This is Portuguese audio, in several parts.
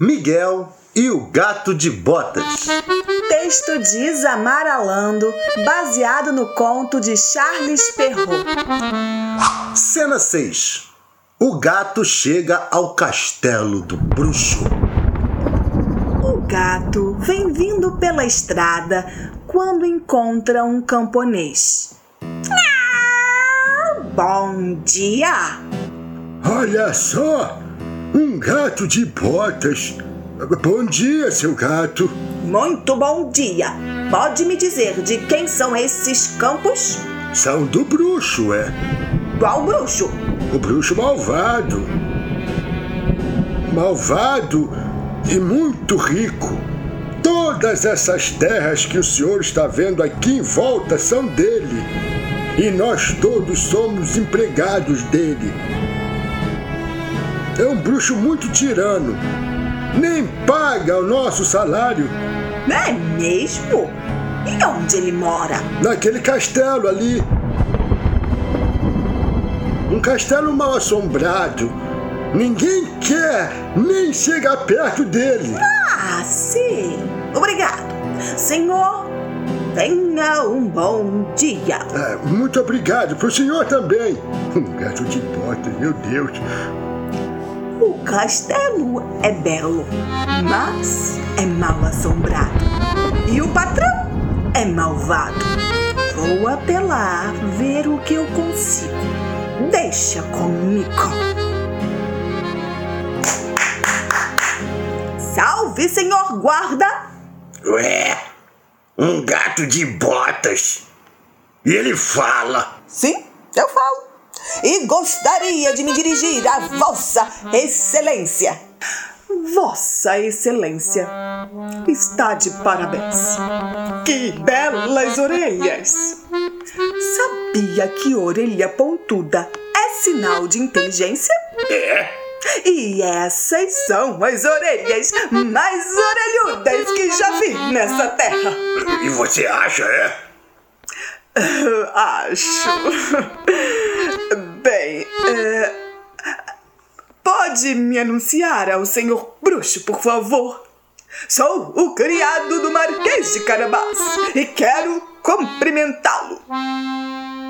Miguel e o Gato de Botas. Texto de Isamar Alando, baseado no conto de Charles Perrault. Cena 6. O gato chega ao castelo do bruxo. O gato vem vindo pela estrada quando encontra um camponês. Ah, bom dia! Olha só! Um gato de botas. Bom dia, seu gato. Muito bom dia! Pode me dizer de quem são esses campos? São do bruxo, é? Qual bruxo? O bruxo malvado. Malvado e muito rico. Todas essas terras que o senhor está vendo aqui em volta são dele. E nós todos somos empregados dele. É um bruxo muito tirano. Nem paga o nosso salário. É mesmo? E onde ele mora? Naquele castelo ali. Um castelo mal assombrado. Ninguém quer nem chegar perto dele. Ah, sim. Obrigado. Senhor, tenha um bom dia. É, muito obrigado. Pro senhor também. Um gato de botas, meu Deus. O castelo é belo, mas é mal assombrado. E o patrão é malvado. Vou apelar, ver o que eu consigo. Deixa comigo. Salve, senhor guarda! Ué, um gato de botas. E ele fala. Sim, eu falo. E gostaria de me dirigir a Vossa Excelência. Vossa Excelência está de parabéns. Que belas orelhas! Sabia que orelha pontuda é sinal de inteligência? É? E essas são as orelhas mais orelhudas que já vi nessa terra. E você acha, é? Acho. É... pode me anunciar ao senhor bruxo, por favor? Sou o criado do Marquês de Carabás e quero cumprimentá-lo.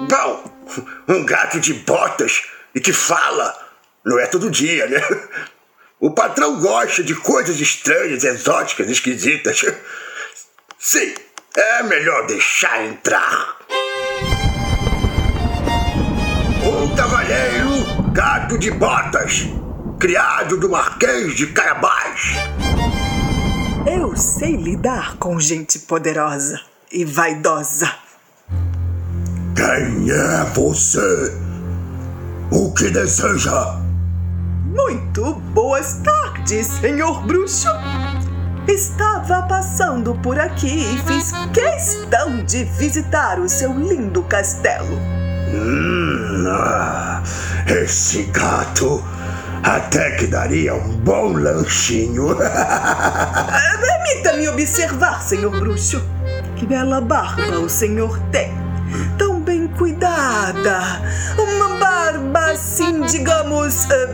Bom, um gato de botas e que fala. Não é todo dia, né? O patrão gosta de coisas estranhas, exóticas, esquisitas. Sim, é melhor deixar entrar. Um cavalheiro gato de botas, criado do Marquês de Carabás. Eu sei lidar com gente poderosa e vaidosa. Quem é você? O que deseja? Muito boas tardes, senhor bruxo. Estava passando por aqui e fiz questão de visitar o seu lindo castelo. Hum, ah, esse gato até que daria um bom lanchinho. Permita-me observar, senhor bruxo. Que bela barba o senhor tem. Tão bem cuidada. Uma barba assim, digamos, eh,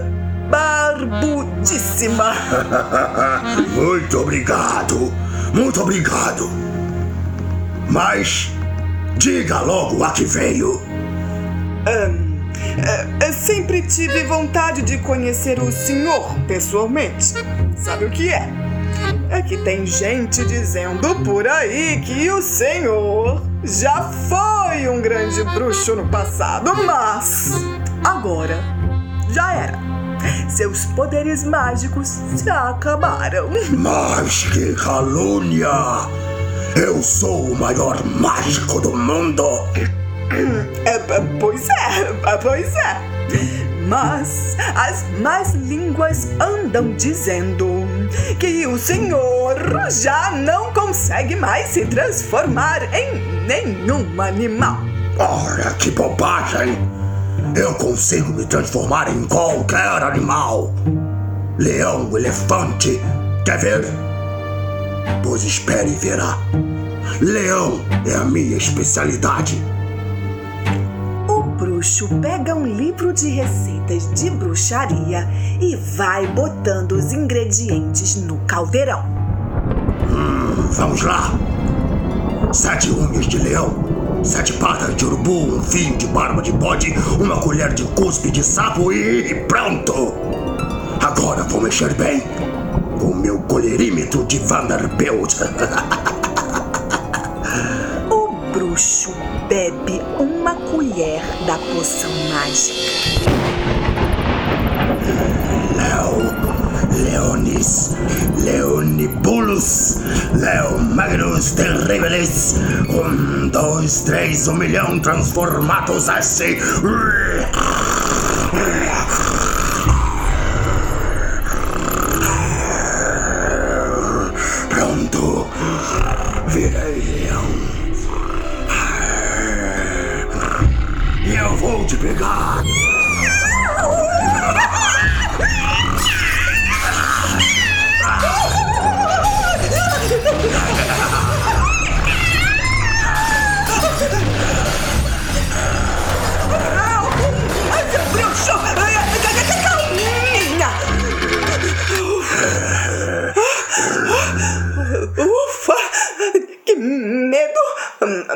barbudíssima. muito obrigado, muito obrigado. Mas diga logo a que veio. Ahn, eh, sempre tive vontade de conhecer o senhor pessoalmente. Sabe o que é? É que tem gente dizendo por aí que o senhor já foi um grande bruxo no passado, mas agora já era. Seus poderes mágicos já acabaram. Mas que calúnia! Eu sou o maior mágico do mundo! É, é, pois é, é, pois é. Mas as más línguas andam dizendo que o senhor já não consegue mais se transformar em nenhum animal. Ora, que bobagem! Eu consigo me transformar em qualquer animal. Leão, elefante. Quer ver? Pois espere e verá. Leão é a minha especialidade. Bruxo pega um livro de receitas de bruxaria e vai botando os ingredientes no caldeirão. Hum, vamos lá! Sete unhas de leão, sete patas de urubu, um fio de barba de bode, uma colher de cuspe de sapo e pronto! Agora vou mexer bem com o meu colherímetro de Vanderbilt. bruxo bebe uma colher da poção mágica. Leo, Leonis, Leonibulus, Leo Magnus Terribilis, um, dois, três, um milhão transformados assim. Vou te pegar!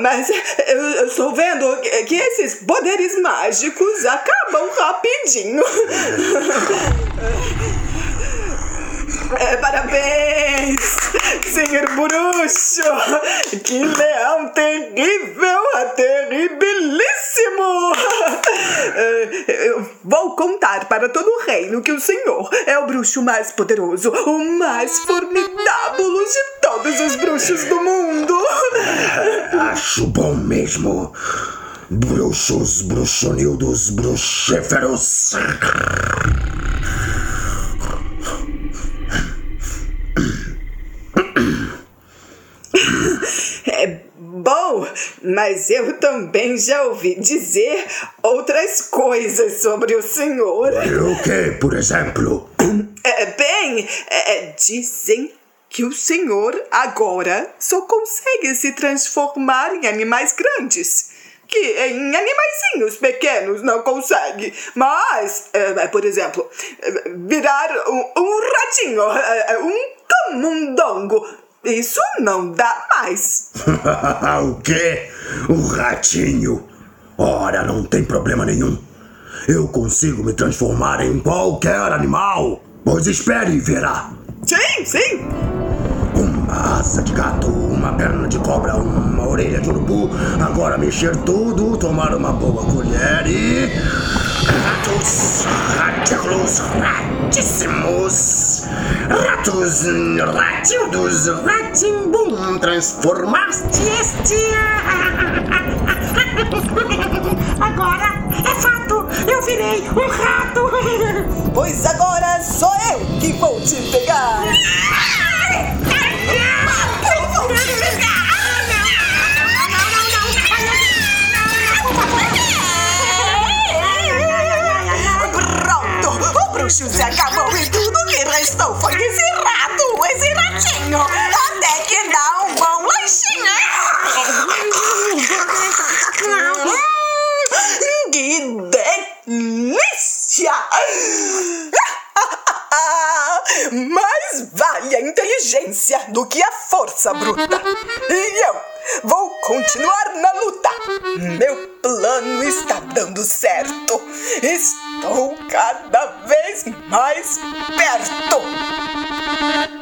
Mas eu, estou vendo que esses poderes mágicos acabam rapidinho. É, parabéns, senhor bruxo! Que leão terrível, terribilíssimo! É, eu vou contar para todo o reino que o senhor é o bruxo mais poderoso, o mais formidável de todos os bruxos do mundo! Acho bom mesmo. Bruxos, bruxonildos, bruxíferos. É bom, mas eu também já ouvi dizer outras coisas sobre o senhor. O que, por exemplo? É, bem, é, dizem que o senhor agora só consegue se transformar em animais grandes. Que em animaizinhos pequenos não consegue. Mas, é, por exemplo, virar um, um ratinho, é, um camundongo isso não dá mais. o quê? O ratinho? Ora, não tem problema nenhum. Eu consigo me transformar em qualquer animal. Pois espere e verá. Sim, sim. De gato, uma perna de cobra, uma orelha de urubu. Agora mexer tudo, tomar uma boa colher e. Ratos, ratículos, ratíssimos. Ratos, ratildos, ratimbum. Transformaste este. Agora é fato, eu virei um rato. Pois agora sou eu que vou te pegar. Pronto, o bruxo se acabou e tudo que restou foi esse rato, esse ratinho. Até que dá um bom lanchinho. Que delícia! Mais vale a inteligência do que a força bruta. E eu vou continuar na luta. Meu plano está dando certo. Estou cada vez mais perto.